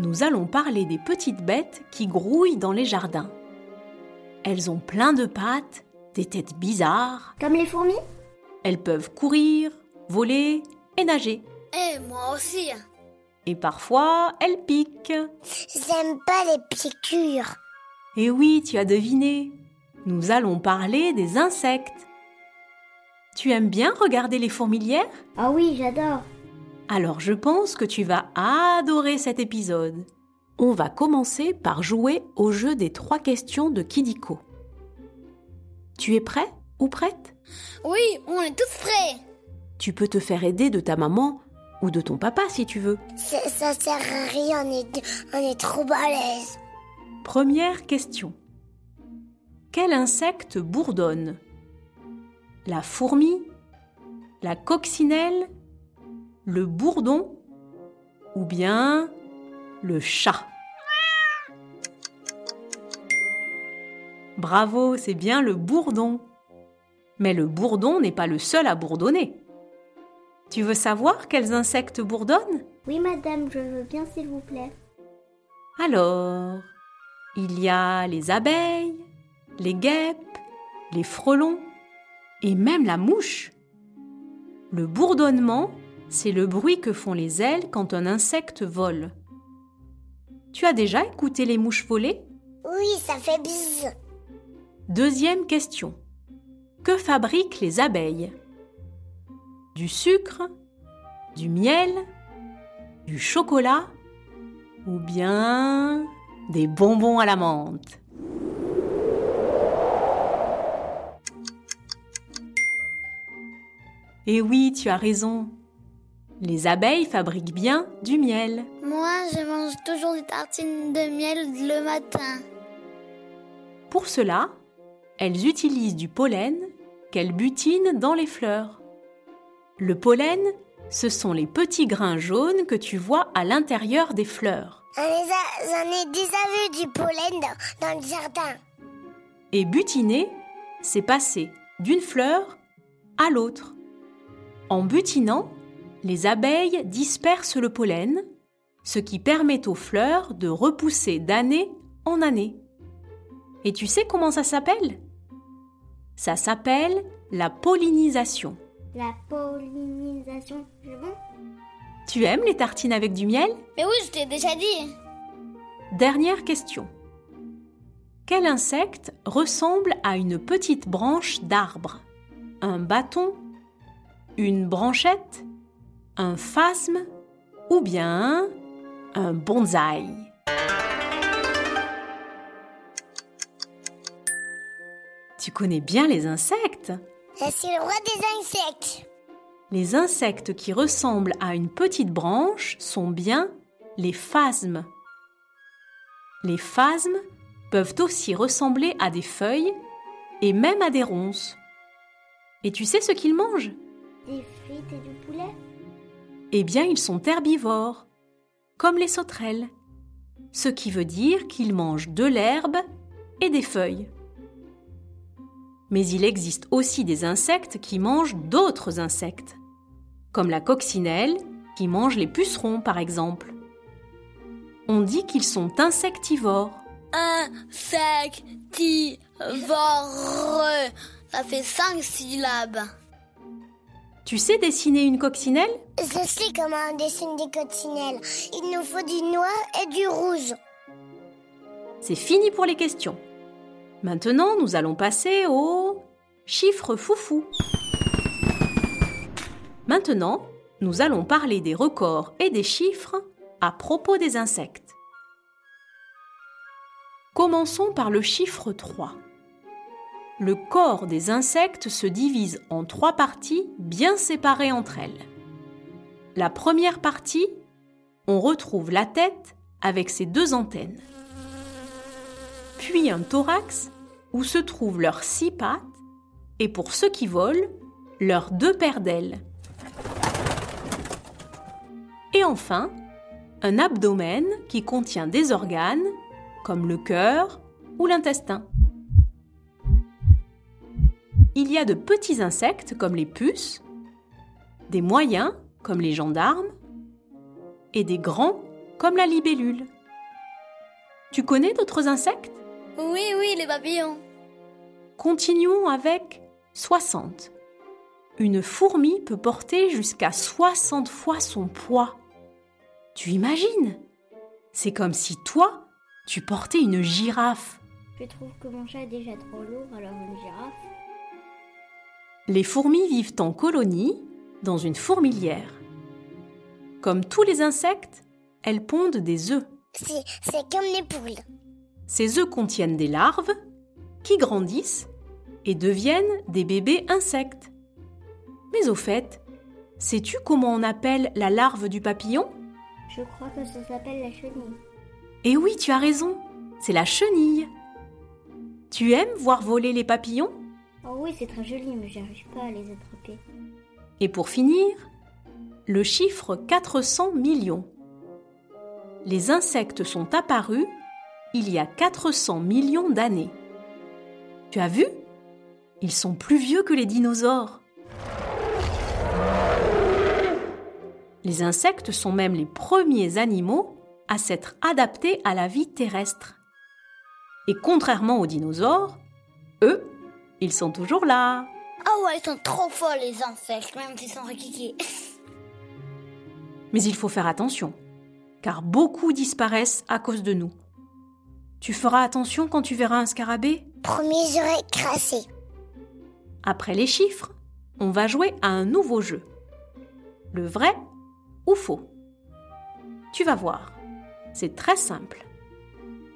nous allons parler des petites bêtes qui grouillent dans les jardins. Elles ont plein de pattes, des têtes bizarres. Comme les fourmis? Elles peuvent courir, voler et nager. Et moi aussi. Et parfois, elles piquent. J'aime pas les piqûres. Et oui, tu as deviné. Nous allons parler des insectes. Tu aimes bien regarder les fourmilières? Ah oui, j'adore. Alors je pense que tu vas adorer cet épisode. On va commencer par jouer au jeu des trois questions de Kidiko. Tu es prêt ou prête? Oui, on est tous prêts. Tu peux te faire aider de ta maman ou de ton papa si tu veux. Ça, ça sert à rien, on est, on est trop balèze. Première question. Quel insecte bourdonne? La fourmi? La coccinelle? Le bourdon Ou bien le chat Bravo, c'est bien le bourdon. Mais le bourdon n'est pas le seul à bourdonner. Tu veux savoir quels insectes bourdonnent? Oui, madame, je veux bien, s'il vous plaît. Alors, il y a les abeilles, les guêpes, les frelons et même la mouche. Le bourdonnement, c'est le bruit que font les ailes quand un insecte vole. Tu as déjà écouté les mouches voler? Oui, ça fait bise. Deuxième question. Que fabriquent les abeilles? Du sucre Du miel Du chocolat Ou bien des bonbons à la menthe? Et oui, tu as raison. Les abeilles fabriquent bien du miel. Moi, je mange toujours des tartines de miel le matin. Pour cela, elles utilisent du pollen qu'elles butinent dans les fleurs. Le pollen, ce sont les petits grains jaunes que tu vois à l'intérieur des fleurs. J'en ai, j'en ai déjà vu du pollen dans, dans le jardin. Et butiner, c'est passer d'une fleur à l'autre. En butinant, les abeilles dispersent le pollen, ce qui permet aux fleurs de repousser d'année en année. Et tu sais comment ça s'appelle? Ça s'appelle la pollinisation. La pollinisation, c'est bon Tu aimes les tartines avec du miel? Mais oui, je t'ai déjà dit. Dernière question. Quel insecte ressemble à une petite branche d'arbre? Un bâton? Une branchette? Un phasme Ou bien un bonsaï Tu connais bien les insectes? Je suis le roi des insectes. Les insectes qui ressemblent à une petite branche sont bien les phasmes. Les phasmes peuvent aussi ressembler à des feuilles et même à des ronces. Et tu sais ce qu'ils mangent? Des frites et du poulet Eh bien, ils sont herbivores, comme les sauterelles. Ce qui veut dire qu'ils mangent de l'herbe et des feuilles. Mais il existe aussi des insectes qui mangent d'autres insectes, comme la coccinelle qui mange les pucerons par exemple. On dit qu'ils sont insectivores. Insectivore. Ça fait cinq syllabes. Tu sais dessiner une coccinelle? Je sais comment on dessine des coccinelles. Il nous faut du noir et du rouge. C'est fini pour les questions. Maintenant, nous allons passer au chiffre foufou. Maintenant, nous allons parler des records et des chiffres à propos des insectes. Commençons par le chiffre 3. Le corps des insectes se divise en trois parties bien séparées entre elles. La première partie, on retrouve la tête avec ses deux antennes. Puis un thorax où se trouvent leurs six pattes et pour ceux qui volent, leurs deux paires d'ailes. Et enfin, un abdomen qui contient des organes comme le cœur ou l'intestin. Il y a de petits insectes comme les puces, des moyens comme les gendarmes et des grands comme la libellule. Tu connais d'autres insectes? Oui, oui, les papillons. Continuons avec 60. Une fourmi peut porter jusqu'à 60 fois son poids. Tu imagines? C'est comme si toi, tu portais une girafe. Je trouve que mon chat est déjà trop lourd, alors une girafe? Les fourmis vivent en colonie dans une fourmilière. Comme tous les insectes, elles pondent des œufs. C'est comme les poules. Ces œufs contiennent des larves qui grandissent et deviennent des bébés insectes. Mais au fait, sais-tu comment on appelle la larve du papillon? Je crois que ça s'appelle la chenille. Eh oui, tu as raison, c'est la chenille. Tu aimes voir voler les papillons? Oh oui, c'est très joli, mais j'arrive pas à les attraper. Et pour finir, le chiffre 400 millions. Les insectes sont apparus il y a 400 millions d'années. Tu as vu? Ils sont plus vieux que les dinosaures. Les insectes sont même les premiers animaux à s'être adaptés à la vie terrestre. Et contrairement aux dinosaures, eux, ils sont toujours là. Ah ouais, ils sont trop forts les insectes, même s'ils sont riquiqués. Mais il faut faire attention, car beaucoup disparaissent à cause de nous. Tu feras attention quand tu verras un scarabée? Promis, j'aurais crassé. Après les chiffres, on va jouer à un nouveau jeu. Le vrai ou faux? Tu vas voir, c'est très simple.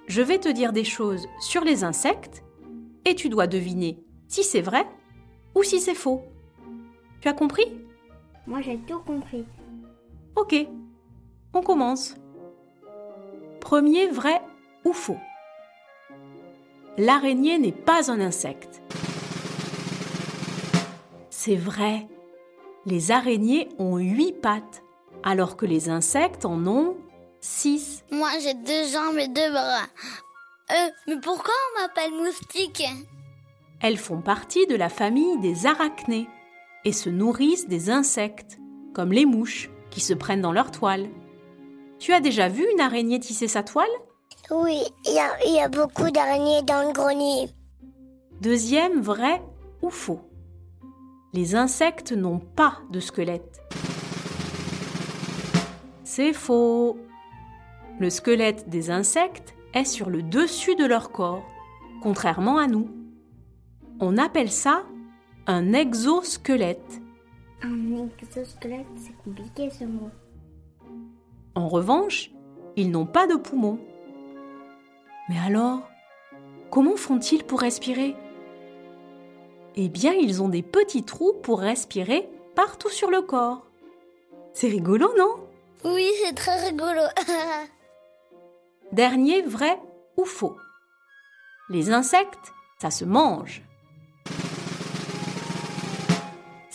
Je vais te dire des choses sur les insectes et tu dois deviner si c'est vrai ou si c'est faux. Tu as compris? Moi, j'ai tout compris. Ok, on commence. Premier vrai ou faux? L'araignée n'est pas un insecte. C'est vrai. Les araignées ont huit pattes, alors que les insectes en ont six. Moi, j'ai deux jambes et deux bras. Euh, mais pourquoi on m'appelle moustique? Elles font partie de la famille des arachnées et se nourrissent des insectes, comme les mouches qui se prennent dans leur toile. Tu as déjà vu une araignée tisser sa toile? Oui, il y a, il y a beaucoup d'araignées dans le grenier. Deuxième vrai ou faux? Les insectes n'ont pas de squelette. C'est faux. Le squelette des insectes est sur le dessus de leur corps, contrairement à nous. On appelle ça un exosquelette. Un exosquelette, c'est compliqué ce mot. En revanche, ils n'ont pas de poumons. Mais alors, comment font-ils pour respirer? Eh bien, ils ont des petits trous pour respirer partout sur le corps. C'est rigolo, non? Oui, c'est très rigolo. Dernier vrai ou faux Les insectes, ça se mange.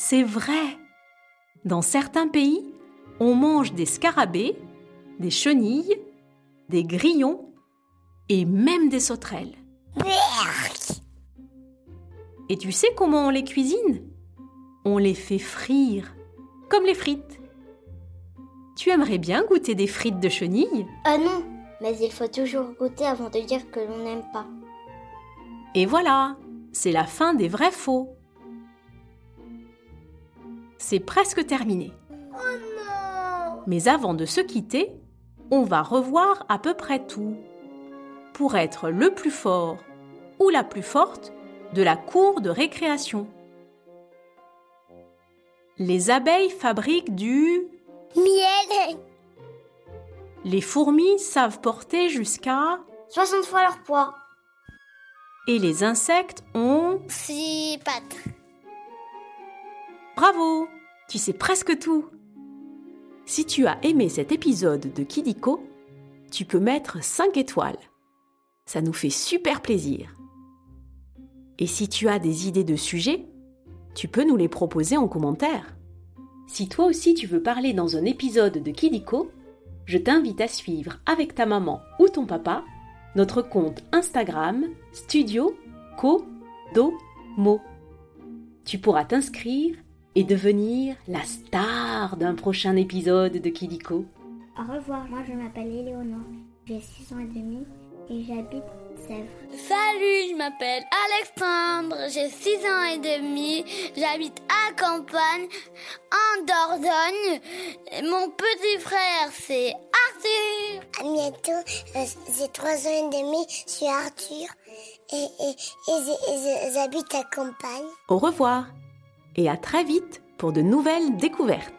C'est vrai. Dans certains pays, on mange des scarabées, des chenilles, des grillons et même des sauterelles. Et tu sais comment on les cuisine? On les fait frire, comme les frites. Tu aimerais bien goûter des frites de chenilles? Ah non, mais il faut toujours goûter avant de dire que l'on n'aime pas. Et voilà, c'est la fin des vrais faux. C'est presque terminé. Mais avant de se quitter, on va revoir à peu près tout. Pour être le plus fort ou la plus forte de la cour de récréation. Les abeilles fabriquent du... Miel. Les fourmis savent porter jusqu'à... 60 fois leur poids. Et les insectes ont... Six pattes. Bravo Tu sais presque tout Si tu as aimé cet épisode de Kidiko, tu peux mettre 5 étoiles. Ça nous fait super plaisir. Et si tu as des idées de sujets, tu peux nous les proposer en commentaire. Si toi aussi tu veux parler dans un épisode de Kidiko, je t'invite à suivre avec ta maman ou ton papa notre compte Instagram Studio Co Do Mo. Tu pourras t'inscrire et devenir la star d'un prochain épisode de Kidiko. Au revoir, moi je m'appelle Éléonore, j'ai 6 ans et demi et j'habite Sèvres. Salut, je m'appelle Alexandre, j'ai 6 ans et demi, j'habite à campagne, en Dordogne. Et mon petit frère, c'est Arthur. À bientôt, euh, j'ai 3 ans et demi, je suis Arthur et, et, et j'habite à campagne. Au revoir et à très vite pour de nouvelles découvertes.